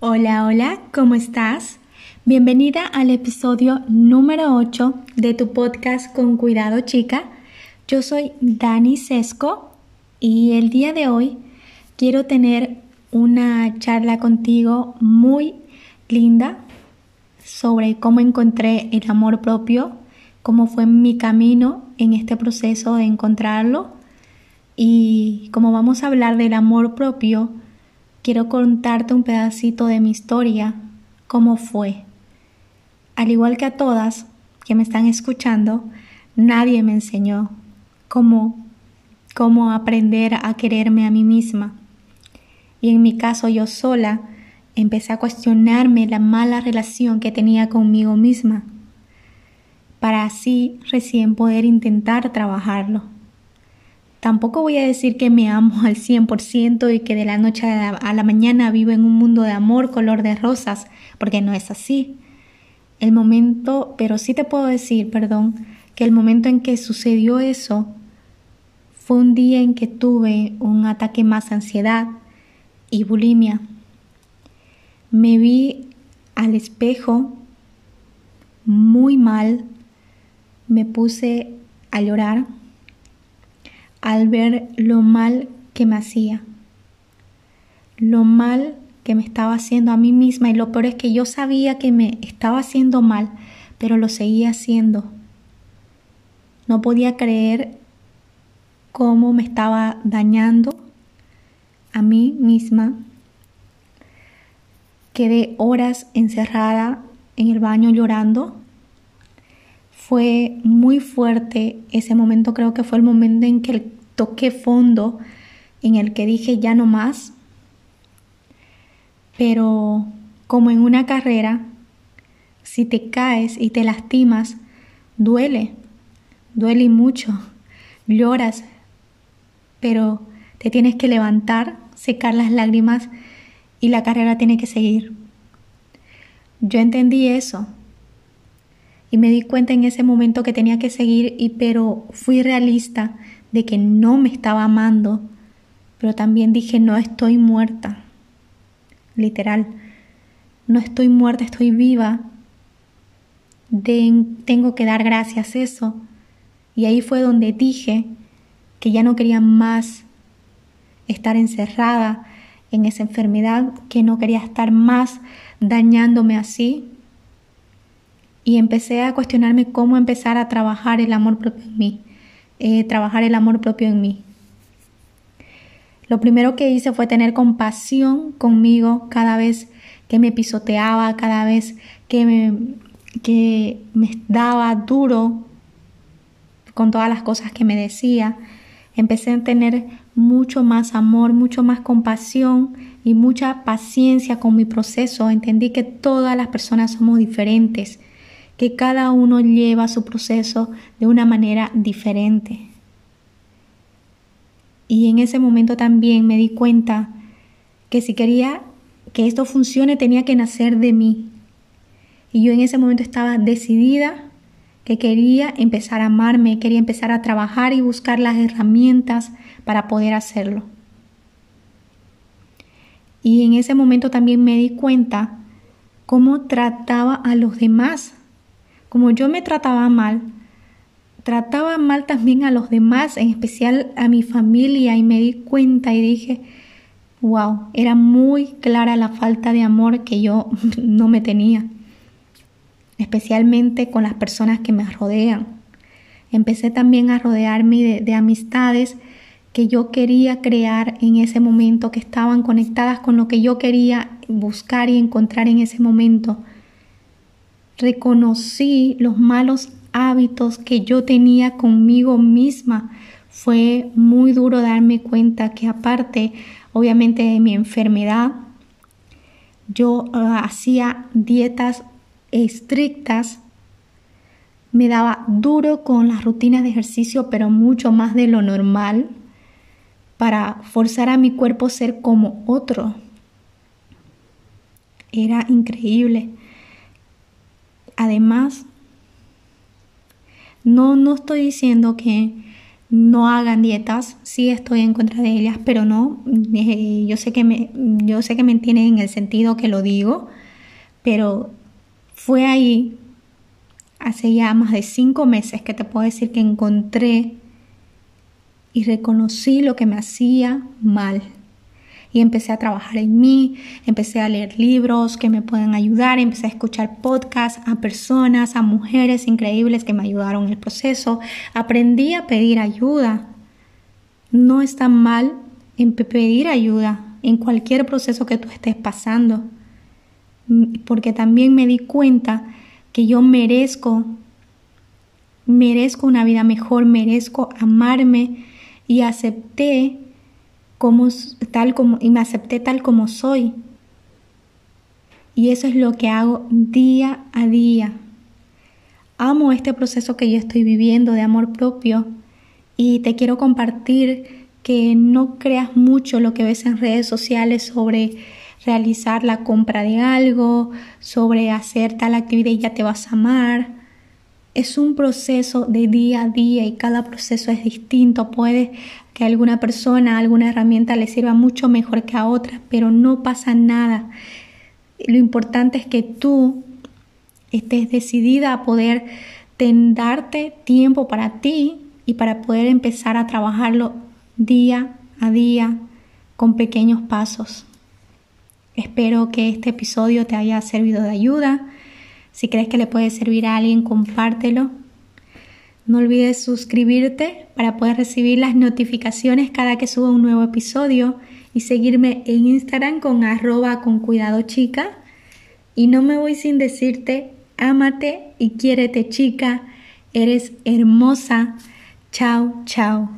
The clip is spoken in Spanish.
Hola, hola, ¿cómo estás? Bienvenida al episodio número 8 de tu podcast Con Cuidado Chica. Yo soy Dani Sesco y el día de hoy quiero tener una charla contigo muy linda sobre cómo encontré el amor propio, cómo fue mi camino en este proceso de encontrarlo y como vamos a hablar del amor propio, quiero contarte un pedacito de mi historia, cómo fue. Al igual que a todas que me están escuchando, nadie me enseñó cómo, cómo aprender a quererme a mí misma. Y en mi caso yo sola empecé a cuestionarme la mala relación que tenía conmigo misma, para así recién poder intentar trabajarlo. Tampoco voy a decir que me amo al 100% y que de la noche a la mañana vivo en un mundo de amor color de rosas, porque no es así. El momento, pero sí te puedo decir, perdón, que el momento en que sucedió eso fue un día en que tuve un ataque más ansiedad y bulimia. Me vi al espejo muy mal, me puse a llorar al ver lo mal que me hacía, lo mal que me estaba haciendo a mí misma y lo peor es que yo sabía que me estaba haciendo mal, pero lo seguía haciendo. No podía creer cómo me estaba dañando a mí misma. Quedé horas encerrada en el baño llorando fue muy fuerte ese momento, creo que fue el momento en que toqué fondo, en el que dije ya no más. Pero como en una carrera, si te caes y te lastimas, duele, duele mucho, lloras, pero te tienes que levantar, secar las lágrimas y la carrera tiene que seguir. Yo entendí eso y me di cuenta en ese momento que tenía que seguir y pero fui realista de que no me estaba amando, pero también dije no estoy muerta. Literal, no estoy muerta, estoy viva. tengo que dar gracias a eso. Y ahí fue donde dije que ya no quería más estar encerrada en esa enfermedad, que no quería estar más dañándome así, y empecé a cuestionarme cómo empezar a trabajar el amor propio en mí, eh, trabajar el amor propio en mí. Lo primero que hice fue tener compasión conmigo cada vez que me pisoteaba, cada vez que me, que me daba duro con todas las cosas que me decía. Empecé a tener mucho más amor, mucho más compasión y mucha paciencia con mi proceso. Entendí que todas las personas somos diferentes que cada uno lleva su proceso de una manera diferente. Y en ese momento también me di cuenta que si quería que esto funcione tenía que nacer de mí. Y yo en ese momento estaba decidida que quería empezar a amarme, quería empezar a trabajar y buscar las herramientas para poder hacerlo. Y en ese momento también me di cuenta cómo trataba a los demás como yo me trataba mal, trataba mal también a los demás, en especial a mi familia, y me di cuenta y dije, wow, era muy clara la falta de amor que yo no me tenía, especialmente con las personas que me rodean. Empecé también a rodearme de, de amistades que yo quería crear en ese momento, que estaban conectadas con lo que yo quería buscar y encontrar en ese momento reconocí los malos hábitos que yo tenía conmigo misma. Fue muy duro darme cuenta que aparte, obviamente, de mi enfermedad, yo ah, hacía dietas estrictas, me daba duro con las rutinas de ejercicio, pero mucho más de lo normal, para forzar a mi cuerpo a ser como otro. Era increíble. Además, no, no estoy diciendo que no hagan dietas. Sí estoy en contra de ellas, pero no. Eh, yo sé que me, yo sé que me entienden en el sentido que lo digo, pero fue ahí hace ya más de cinco meses que te puedo decir que encontré y reconocí lo que me hacía mal y empecé a trabajar en mí, empecé a leer libros que me pueden ayudar, empecé a escuchar podcasts a personas, a mujeres increíbles que me ayudaron en el proceso, aprendí a pedir ayuda. No está mal en pedir ayuda en cualquier proceso que tú estés pasando, porque también me di cuenta que yo merezco, merezco una vida mejor, merezco amarme y acepté como, tal como, y me acepté tal como soy. Y eso es lo que hago día a día. Amo este proceso que yo estoy viviendo de amor propio y te quiero compartir que no creas mucho lo que ves en redes sociales sobre realizar la compra de algo, sobre hacer tal actividad y ya te vas a amar. Es un proceso de día a día y cada proceso es distinto. Puede que alguna persona, alguna herramienta le sirva mucho mejor que a otra, pero no pasa nada. Lo importante es que tú estés decidida a poder darte tiempo para ti y para poder empezar a trabajarlo día a día con pequeños pasos. Espero que este episodio te haya servido de ayuda. Si crees que le puede servir a alguien, compártelo. No olvides suscribirte para poder recibir las notificaciones cada que suba un nuevo episodio y seguirme en Instagram con arroba con cuidado chica. Y no me voy sin decirte, ámate y quiérete chica, eres hermosa. Chao, chao.